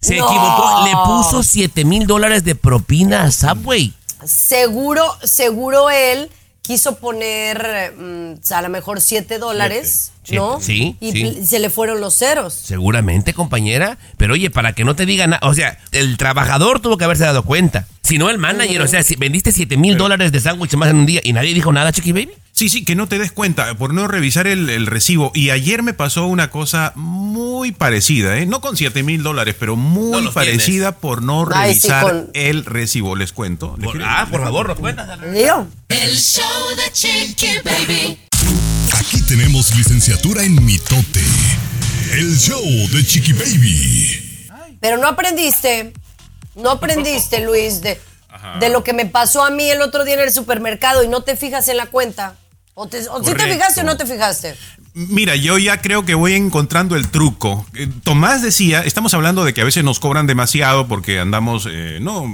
Se No. equivocó, le puso 7 mil dólares de propina a Subway. Seguro, seguro él quiso poner mm, a lo mejor 7 dólares, Siete. ¿no? Sí, Y sí. se le fueron los ceros. Seguramente, compañera. Pero oye, para que no te digan nada. O sea, el trabajador tuvo que haberse dado cuenta. Si no, el manager. O sea, si vendiste 7 mil dólares de sándwich más en un día y nadie dijo nada, Chiqui Baby. Sí, sí, que no te des cuenta por no revisar el, el recibo. Y ayer me pasó una cosa muy parecida, ¿eh? No con 7 mil dólares, pero muy No parecida por no Ay, sí, revisar con- el recibo. Les cuento. ¿Les Por- quiero- ah, por favor, nos cuentas. El show de Chiqui Baby. Aquí tenemos licenciatura en mitote. El show de Chiqui Baby. pero no aprendiste, no aprendiste, Luis, de, de lo que me pasó a mí el otro día en el supermercado y no te fijas en la cuenta. O, te, o sí te fijaste o no te fijaste. Mira, yo ya creo que voy encontrando el truco. Eh, Tomás decía, estamos hablando de que a veces nos cobran demasiado porque andamos, eh, no,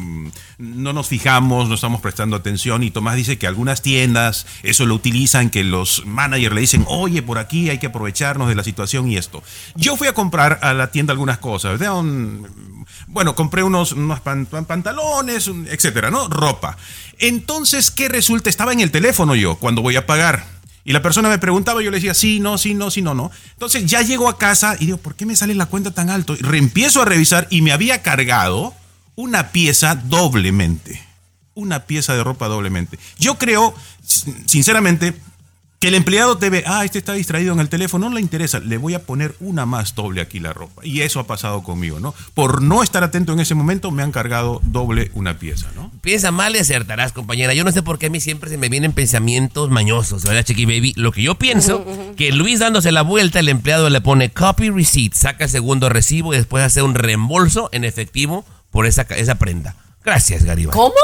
no nos fijamos, no estamos prestando atención. Y Tomás dice que algunas tiendas eso lo utilizan, que los managers le dicen, oye, por aquí hay que aprovecharnos de la situación y esto. Yo fui a comprar a la tienda algunas cosas. Un- bueno, compré unos, unos pan- pan- pantalones, etcétera, ¿no? Ropa. Entonces, ¿qué resulta? Estaba en el teléfono yo cuando voy a pagar. Y la persona me preguntaba, yo le decía, sí, no, sí, no, sí, no, no. Entonces ya llego a casa y digo, ¿por qué me sale la cuenta tan alto? Y reempiezo a revisar y me había cargado una pieza doblemente. Una pieza de ropa doblemente. Yo creo, sin- sinceramente, que el empleado te ve, ah, este está distraído en el teléfono, no le interesa, le voy a poner una más doble aquí la ropa. Y eso ha pasado conmigo, ¿no? Por no estar atento en ese momento, me han cargado doble una pieza, ¿no? Piensa mal y acertarás, compañera. Yo no sé por qué a mí siempre se me vienen pensamientos mañosos, ¿verdad, Chiqui Baby? Lo que yo pienso, que Luis dándose la vuelta, el empleado le pone copy receipt, saca el segundo recibo y después hace un reembolso en efectivo por esa, esa prenda. Gracias, Garibay. ¿Cómo?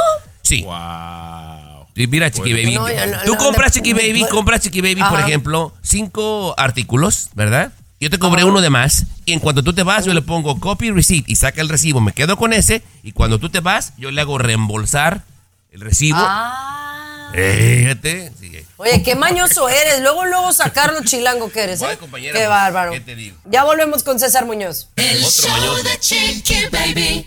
Sí. Wow. Mira, Chiqui Baby. No, no- Tú no, compras Chiqui no, Baby, no. compras Chiqui Baby, por Ajá. ejemplo, cinco artículos, ¿verdad? Yo te cobré uno de más y en cuanto tú te vas yo le pongo copy receipt y saca el recibo, me quedo con ese y cuando tú te vas yo le hago reembolsar el recibo. Ah. Fíjate. sí. Oye, qué mañoso eres. Luego, luego sacar lo chilango que eres, ¿eh? Qué pues, bárbaro. ¿qué te digo? Ya volvemos con César Muñoz. El Otro show mañoso. de Chiqui Baby.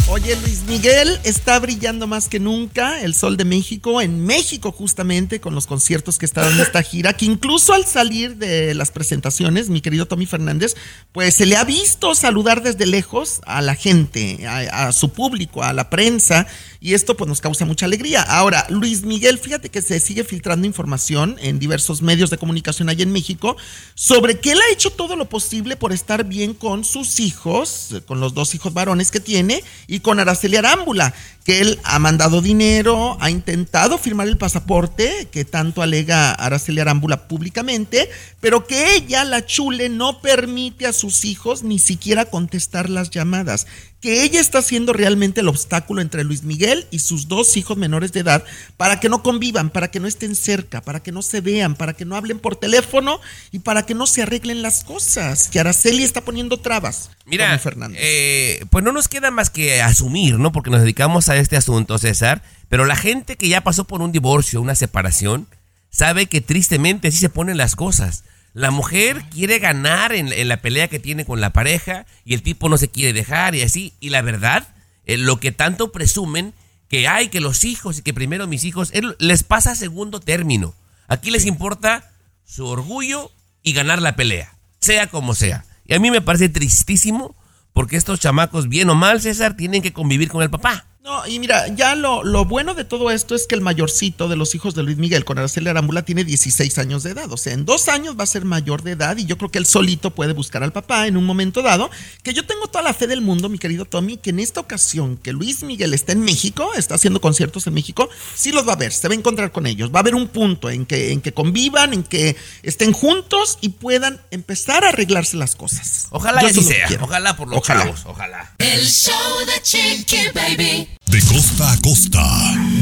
Oye, Luis Miguel está brillando más que nunca, el sol de México, en México justamente, con los conciertos que está dando esta [laughs] gira, que incluso al salir de las presentaciones, mi querido Tommy Fernández, pues se le ha visto saludar desde lejos a la gente, a, a su público, a la prensa, y esto pues nos causa mucha alegría. Ahora, Luis Miguel, fíjate que se sigue filtrando información en diversos medios de comunicación allá en México sobre que él ha hecho todo lo posible por estar bien con sus hijos, con los dos hijos varones que tiene, y con Araceli Arámbula, que él ha mandado dinero, ha intentado firmar el pasaporte, que tanto alega Araceli Arámbula públicamente, pero que ella, la chule, no permite a sus hijos ni siquiera contestar las llamadas que ella está siendo realmente el obstáculo entre Luis Miguel y sus dos hijos menores de edad para que no convivan, para que no estén cerca, para que no se vean, para que no hablen por teléfono y para que no se arreglen las cosas. Que Araceli está poniendo trabas. Mira, Fernández. eh, pues no nos queda más que asumir, ¿no? Porque nos dedicamos a este asunto, César. Pero la gente que ya pasó por un divorcio, una separación, sabe que tristemente así se ponen las cosas. La mujer quiere ganar en, en la pelea que tiene con la pareja y el tipo no se quiere dejar y así. Y la verdad, eh, lo que tanto presumen que hay, que los hijos y que primero mis hijos, él- les pasa a segundo término. Aquí les importa su orgullo y ganar la pelea, sea como sea. Y a mí me parece tristísimo porque estos chamacos, bien o mal, César, tienen que convivir con el papá. No, y mira, ya lo, lo bueno de todo esto es que el mayorcito de los hijos de Luis Miguel con Araceli Arámbula tiene 16 años de edad. O sea, en dos años va a ser mayor de edad y yo creo que él solito puede buscar al papá en un momento dado. Que yo tengo toda la fe del mundo, mi querido Tommy, que en esta ocasión que Luis Miguel está en México, está haciendo conciertos en México, sí los va a ver, se va a encontrar con ellos. Va a haber un punto en que, en que convivan, en que estén juntos y puedan empezar a arreglarse las cosas. Ojalá Yo que así sea. Ojalá por los Ojalá. chavos. Ojalá. El show de Chiqui Baby. De costa a costa,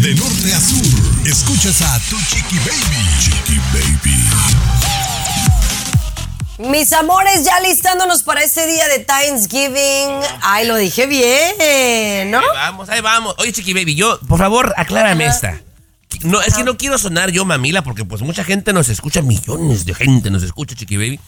de norte a sur, escuchas a Tu Chiqui Baby. Chiqui Baby. Mis amores, ya listándonos para este día de Thanksgiving. Ay, lo dije bien, ¿no? Ahí vamos, ahí vamos. Oye, Chiqui Baby, yo, por favor, aclárame esta. No, es que no quiero sonar yo mamila porque pues mucha gente nos escucha, millones de gente nos escucha, Chiqui Baby.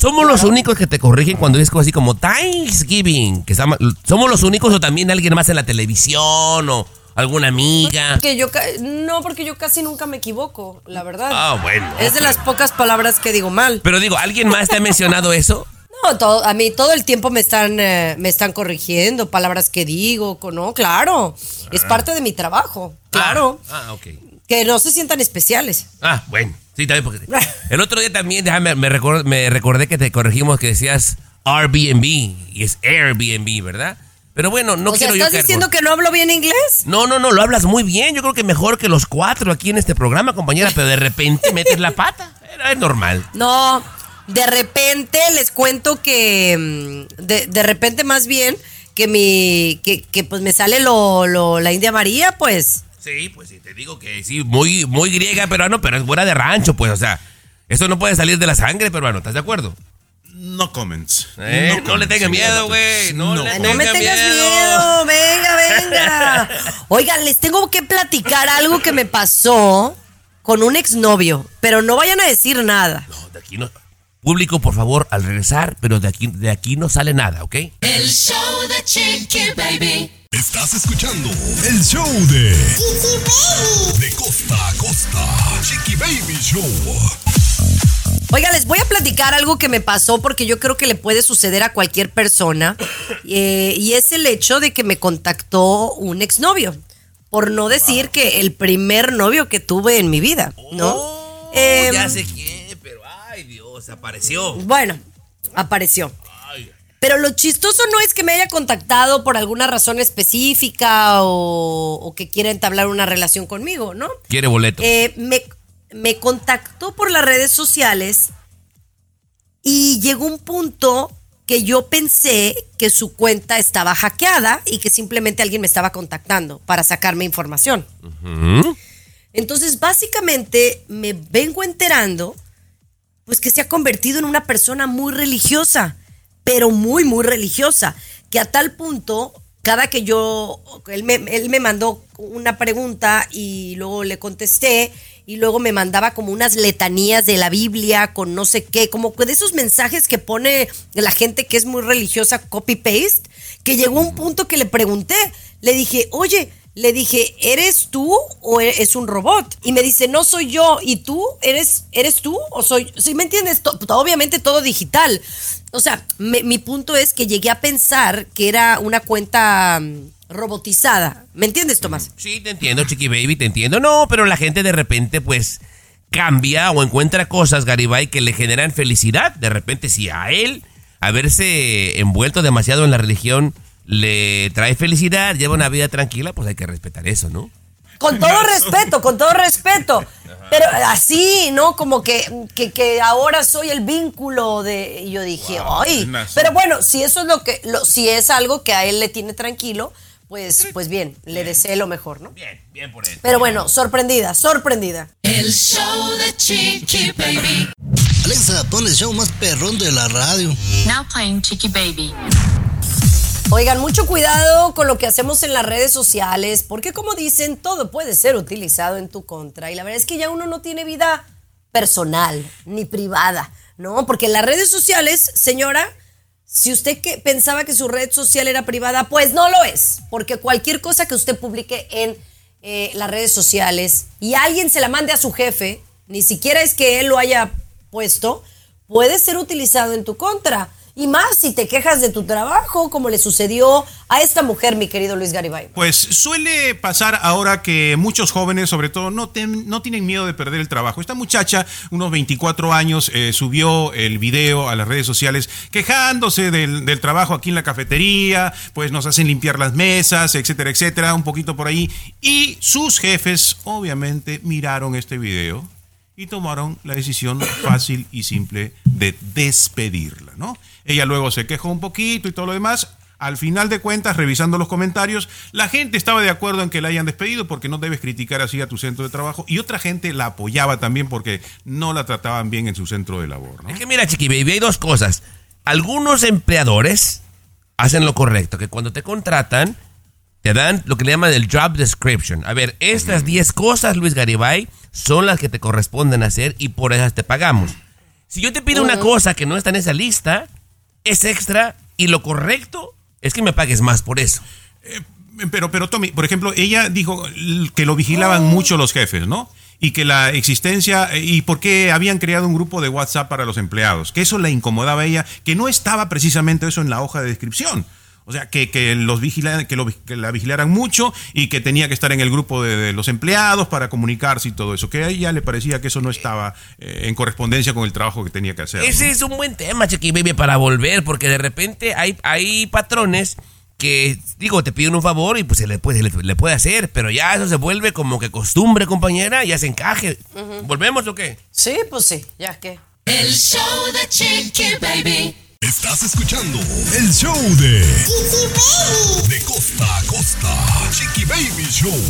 Somos los únicos que te corrigen cuando es así como Thanksgiving. Que está- somos los únicos o también alguien más en la televisión o alguna amiga. Que yo no, porque yo casi nunca me equivoco, la verdad. Ah, bueno. es de las pocas palabras que digo mal. Pero digo, ¿alguien más te ha mencionado eso? No, todo, a mí todo el tiempo me están, eh, me están corrigiendo palabras que digo, no, claro, es parte de mi trabajo, claro, Ah, ah, ok. que no se sientan especiales. Ah, bueno. Sí, también porque... [laughs] El otro día también, déjame, me, recor- me recordé que te corregimos que decías Airbnb y es Airbnb, ¿verdad? Pero bueno, no o sea, quiero yo ¿estás diciendo que no hablo bien inglés? No, no, no, lo hablas muy bien. Yo creo que mejor que los cuatro aquí en este programa, compañera, pero de repente metes la pata. Era- Es normal. No, de repente les cuento que, mm, de, de repente más bien, que mi, que, que pues me sale lo, lo- la India María, pues. Sí, pues sí, te digo que sí, muy, muy griega peruano, pero es buena de rancho, pues, o sea, eso no puede salir de la sangre peruano, ¿estás de acuerdo? No comments. Eh, no le comments, tenga miedo, no, güey, no le Ay, no me tenga tengas miedo. miedo. venga, venga. [laughs] Oigan, les tengo que platicar algo que me pasó con un exnovio, pero no vayan a decir nada. No, de aquí no. Público, por favor, al regresar, pero de aquí, de aquí no sale nada, ¿ok? El show de Chiqui Baby. Estás escuchando el show de Chiqui Baby. De costa a costa, Chiqui Baby Show. Oiga, les voy a platicar algo que me pasó porque yo creo que le puede suceder a cualquier persona. eh, y es el hecho de que me contactó un exnovio. Por no decir que el primer novio que tuve en mi vida, ¿no? Oh, Em, ya sé quién, pero ay Dios, apareció. Bueno, apareció. Pero lo chistoso no es que me haya contactado por alguna razón específica o, o que quiera entablar una relación conmigo, ¿no? Quiere boleto. Eh, me, me contactó por las redes sociales y llegó un punto que yo pensé que su cuenta estaba hackeada y que simplemente alguien me estaba contactando para sacarme información. Entonces, básicamente, me vengo enterando pues que se ha convertido en una persona muy religiosa, pero muy, muy religiosa, que a tal punto, cada que yo, él me, él me mandó una pregunta y luego le contesté y luego me mandaba como unas letanías de la Biblia con no sé qué, como de esos mensajes que pone la gente que es muy religiosa, copy-paste, que llegó un punto que le pregunté, le dije, oye, le dije, ¿eres tú o e- es un robot? Y me dice, no soy yo. ¿Y tú? ¿Eres, eres tú o soy? ¿Sí me entiendes? Obviamente todo digital. O sea, me- mi punto es que llegué a pensar que era una cuenta mm, robotizada. ¿Me entiendes, Tomás? Sí, te entiendo, Chiqui Baby, te entiendo. No, pero la gente de repente, pues, cambia o encuentra cosas, Garibay, que le generan felicidad. De repente, si a él haberse envuelto demasiado en la religión le trae felicidad, lleva una vida tranquila, pues hay que respetar eso, ¿no? Con todo respeto, con todo respeto. [laughs] Pero así, ¿no? Como que, que, que ahora soy el vínculo de... Y yo dije, ay. Pero bueno, si eso es lo que... Lo, si es algo que a él le tiene tranquilo, pues, pues bien, le deseo lo mejor, ¿no? Bien, bien por él. Pero bueno, sorprendida, sorprendida. El show de Chiqui Baby. Alexa, pon el show más perrón de la radio. Now playing Chiqui Baby. Oigan, mucho cuidado con lo que hacemos en las redes sociales, porque como dicen, todo puede ser utilizado en tu contra. Y la verdad es que ya uno no tiene vida personal ni privada, ¿no? Porque en las redes sociales, señora, si usted que pensaba que su red social era privada, pues no lo es, porque cualquier cosa que usted publique en eh, las redes sociales y alguien se la mande a su jefe, ni siquiera es que él lo haya puesto, puede ser utilizado en tu contra. Y más si te quejas de tu trabajo, como le sucedió a esta mujer, mi querido Luis Garibay. Pues suele pasar ahora que muchos jóvenes, sobre todo, no, tienen miedo de perder el trabajo. Esta muchacha, unos 24 años, eh, subió el video a las redes sociales quejándose del, del trabajo aquí en la cafetería, pues nos hacen limpiar las mesas, etcétera, etcétera, un poquito por ahí. Y sus jefes, obviamente, miraron este video y tomaron la decisión fácil y simple de despedirla, ¿no? Ella luego se quejó un poquito y todo lo demás. Al final de cuentas, revisando los comentarios, la gente estaba de acuerdo en que la hayan despedido porque no debes criticar así a tu centro de trabajo y otra gente la apoyaba también porque no la trataban bien en su centro de labor, ¿no? Es que mira, Chiqui Baby, hay dos cosas. Algunos empleadores hacen lo correcto, que cuando te contratan, te dan lo que le llaman el job description. A ver, estas 10 cosas, Luis Garibay, son las que te corresponden hacer y por esas te pagamos. Si yo te pido una cosa que no está en esa lista, es extra y lo correcto es que me pagues más por eso. Pero, pero Tommy, por ejemplo, ella dijo que lo vigilaban mucho los jefes, ¿no? Y que la existencia, eh, y por qué habían creado un grupo de WhatsApp para los empleados, que eso le incomodaba a ella, que no estaba precisamente eso en la hoja de descripción. O sea, que, que los vigila- que, lo que la vigilaran mucho y que tenía que estar en el grupo de, de los empleados para comunicarse y todo eso. Que a ella le parecía que eso no estaba eh, en correspondencia con el trabajo que tenía que hacer. ¿no? Ese es un buen tema, Chiqui Baby, para volver, porque de repente hay, hay patrones que, digo, te piden un favor y pues se le puede, le, le puede hacer, pero ya eso se vuelve como que costumbre, compañera, ya se encaje. ¿Volvemos o qué? Sí, pues sí, ya que. El show de Chiqui Baby. Estás escuchando el show de De costa a costa. Chiqui Baby Show.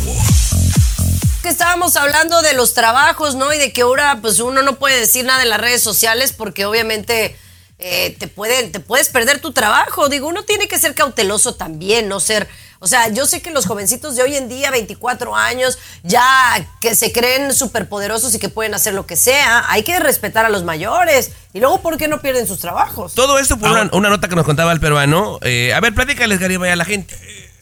que estábamos hablando de los trabajos, ¿no? Y de que ahora pues uno no puede decir nada en las redes sociales porque obviamente eh, te pueden, te puedes perder tu trabajo. Digo, uno tiene que ser cauteloso también, no ser. O sea, yo sé que los jovencitos de hoy en día, 24 años, ya que se creen superpoderosos y que pueden hacer lo que sea, hay que respetar a los mayores. Y luego, ¿por qué no pierden sus trabajos? Todo esto por una, una nota que nos contaba el peruano. Eh, a ver, platícales, Garibay, a la gente.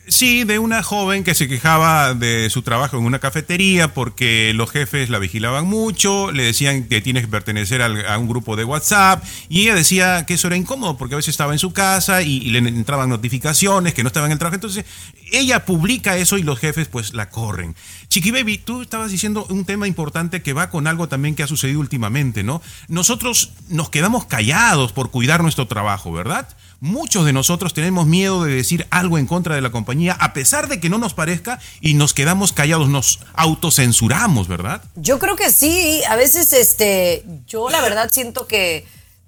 Sí, de una joven que se quejaba de su trabajo en una cafetería porque los jefes la vigilaban mucho, le decían que tienes que pertenecer a un grupo de WhatsApp y ella decía que eso era incómodo porque a veces estaba en su casa y, y le entraban notificaciones que no estaba en el trabajo. Entonces ella publica eso y los jefes pues la corren. Chiqui Baby, tú estabas diciendo un tema importante que va con algo también que ha sucedido últimamente, ¿no? Nosotros nos quedamos callados por cuidar nuestro trabajo, ¿verdad? Muchos de nosotros tenemos miedo de decir algo en contra de la compañía, a pesar de que no nos parezca, y nos quedamos callados, nos autocensuramos, ¿verdad? Yo creo que sí, a veces este, yo la verdad siento que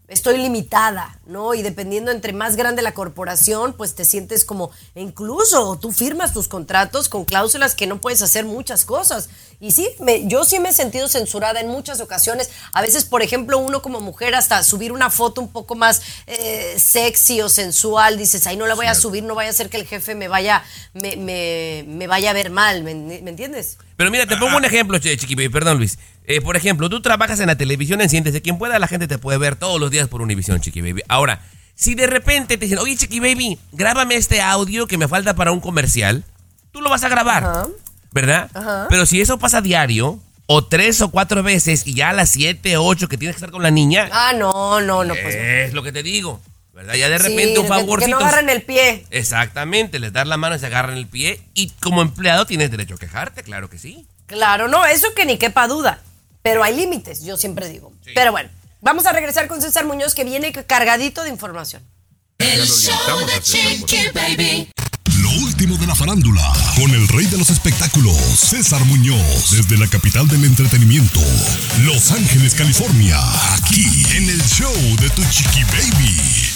estoy limitada, ¿no? Y dependiendo entre más grande la corporación, pues te sientes como, incluso tú firmas tus contratos con cláusulas que no puedes hacer muchas cosas. Y sí, me- yo sí me he sentido censurada en muchas ocasiones. A veces, por ejemplo, uno como mujer hasta subir una foto un poco más eh, sexy o sensual, dices, ay, no la voy a subir, no vaya a ser que el jefe me vaya, me, me- me vaya a ver mal, ¿me, me entiendes? Pero mira, te pongo un ejemplo, Chiqui Baby, perdón Luis. Eh, por ejemplo, tú trabajas en la televisión, en Siéntese quien pueda, la gente te puede ver todos los días por Univisión, Chiqui Baby. Ahora, si de repente te dicen, oye, Chiqui Baby, grábame este audio que me falta para un comercial, tú lo vas a grabar, ¿verdad? Ajá. Pero si eso pasa diario, o tres o cuatro veces, y ya a las siete, ocho que tienes que estar con la niña, Ah, no, no, no, pues no. es lo que te digo, ¿verdad? Ya de Sí, repente un favorcito. Que no agarren el pie. Exactamente, les das la mano y se agarran el pie, y como empleado tienes derecho a quejarte, claro que sí. Claro, no, eso que ni quepa duda. Pero hay límites, yo siempre digo. Pero bueno, vamos a regresar con César Muñoz que viene cargadito de información. El show de Chiqui Baby. Lo último de la farándula, con el rey de los espectáculos, César Muñoz, desde la capital del entretenimiento, Los Ángeles, California, aquí en el show de Tu Chiqui Baby.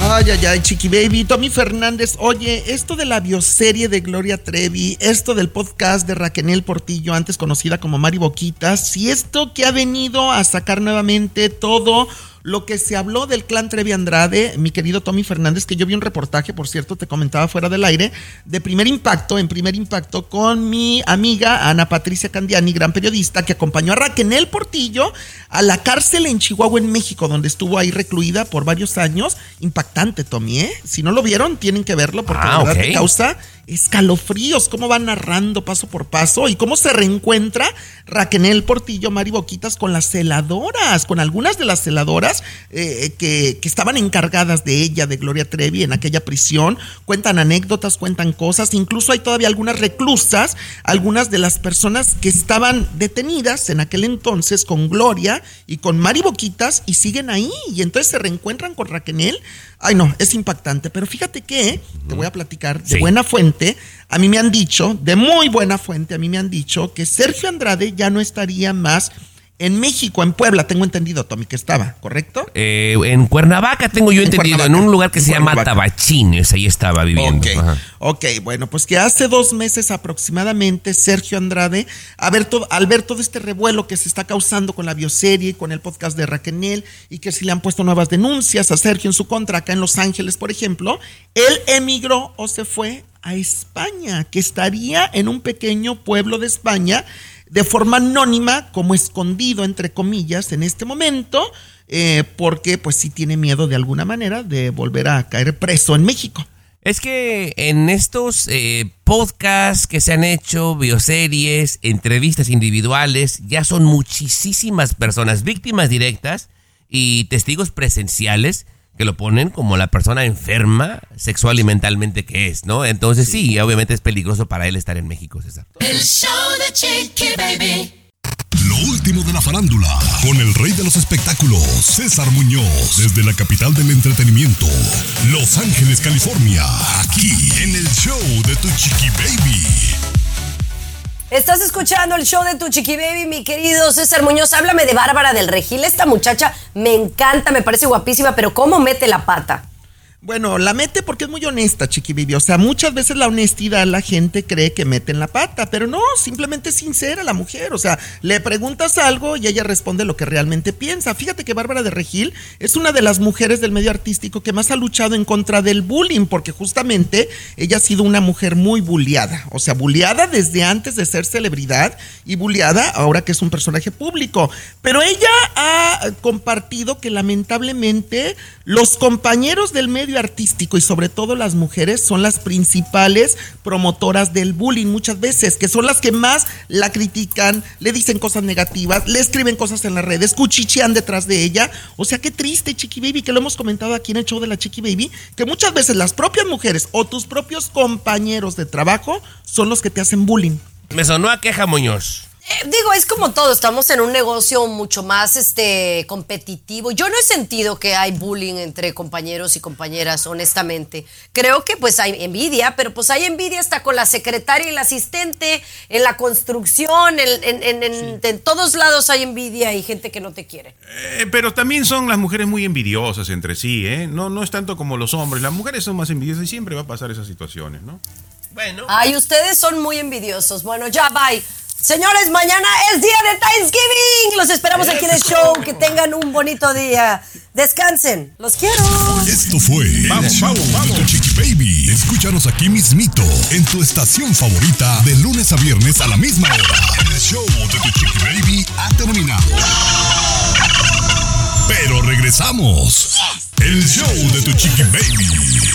Ay, ay, ay, Chiqui Baby. Tommy Fernández, oye, esto de la bioserie de Gloria Trevi, esto del podcast de Raquel Portillo, antes conocida como Mari Boquitas, si esto que ha venido a sacar nuevamente todo lo que se habló del clan Trevi Andrade, mi querido Tommy Fernández, que yo vi un reportaje, por cierto, te comentaba fuera del aire, de primer impacto, en primer impacto, con mi amiga Ana Patricia Candiani, gran periodista, que acompañó a Raquel Portillo a la cárcel en Chihuahua, en México, donde estuvo ahí recluida por varios años. Impactante, Tommy, ¿eh? Si no lo vieron, tienen que verlo porque Ah, la verdad causa escalofríos, cómo va narrando paso por paso y cómo se reencuentra Raquel Portillo, Mari Boquitas con las celadoras, con algunas de las celadoras eh, que, estaban encargadas de ella, de Gloria Trevi, en aquella prisión. Cuentan anécdotas, cuentan cosas, incluso hay todavía algunas reclusas, algunas de las personas que estaban detenidas en aquel entonces con Gloria y con Mari Boquitas y siguen ahí y entonces se reencuentran con Raquel. Ay, no, es impactante, pero fíjate que te voy a platicar de Sí. buena fuente. A mí me han dicho, de muy buena fuente, a mí me han dicho que Sergio Andrade ya no estaría más en México, en Puebla, tengo entendido, Tommy, que estaba, ¿correcto? Eh, en Cuernavaca tengo yo En entendido, Cuernavaca. en un lugar que En se llama. Tabachines, ahí estaba viviendo. Ok, Ajá. ok, bueno, pues que hace dos meses aproximadamente Sergio Andrade, a ver todo, al ver todo este revuelo que se está causando con la bioserie, y con el podcast de Raquel, y que si le han puesto nuevas denuncias a Sergio en su contra acá en Los Ángeles, por ejemplo, él emigró o se fue a España, que estaría en un pequeño pueblo de España de forma anónima, como escondido, entre comillas, en este momento, eh, porque pues sí tiene miedo de alguna manera de volver a caer preso en México. Es que en estos eh, podcasts que se han hecho, bioseries, entrevistas individuales, ya son muchísimas personas, víctimas directas y testigos presenciales que lo ponen como la persona enferma sexual y mentalmente que es, ¿no? Entonces sí, obviamente es peligroso para él estar en México, César. El show de Chiqui Baby. Lo último de la farándula, con el rey de los espectáculos, César Muñoz, desde la capital del entretenimiento, Los Ángeles, California, aquí en el show de Tu Chiqui Baby. Estás escuchando el show de tu chiqui baby, mi querido César Muñoz. Háblame de Bárbara del Regil. Esta muchacha me encanta, me parece guapísima, pero ¿cómo mete la pata? Bueno, la mete porque es muy honesta, Chiqui Baby. O sea, muchas veces la honestidad la gente cree que mete en la pata, pero no, simplemente es sincera la mujer. O sea, le preguntas algo y ella responde lo que realmente piensa. Fíjate que Bárbara de Regil es una de las mujeres del medio artístico que más ha luchado en contra del bullying, porque justamente ella ha sido una mujer muy bulliada. O sea, bulliada desde antes de ser celebridad y bulliada ahora que es un personaje público. Pero ella ha compartido que lamentablemente los compañeros del medio artístico y sobre todo las mujeres son las principales promotoras del bullying muchas veces, que son las que más la critican, le dicen cosas negativas, le escriben cosas en las redes, cuchichean detrás de ella. O sea, qué triste, Chiqui Baby, que lo hemos comentado aquí en el show de la Chiqui Baby, que muchas veces las propias mujeres o tus propios compañeros de trabajo son los que te hacen bullying. Me sonó a queja, Muñoz. Eh, digo, es como todo, estamos en un negocio mucho más este competitivo. Yo no he sentido que hay bullying entre compañeros y compañeras, honestamente. Creo que pues hay envidia, pero pues hay envidia hasta con la secretaria y el asistente, en la construcción, en, en- en- en- en todos lados hay envidia y gente que no te quiere. Eh, pero también son las mujeres muy envidiosas entre sí, ¿eh? No, no es tanto como los hombres. Las mujeres son más envidiosas y siempre va a pasar esas situaciones, ¿no? Bueno. Ay, ustedes son muy envidiosos. Bueno, ya bye. Señores, mañana es día de Thanksgiving. Los esperamos aquí en el show. Que tengan un bonito día. Descansen. Los quiero. Esto fue el show de tu Chiqui Baby. Escúchanos aquí mismito en tu estación favorita de lunes a viernes a la misma hora. El show de tu Chiqui Baby ha terminado. Pero regresamos. El show de tu Chiqui Baby.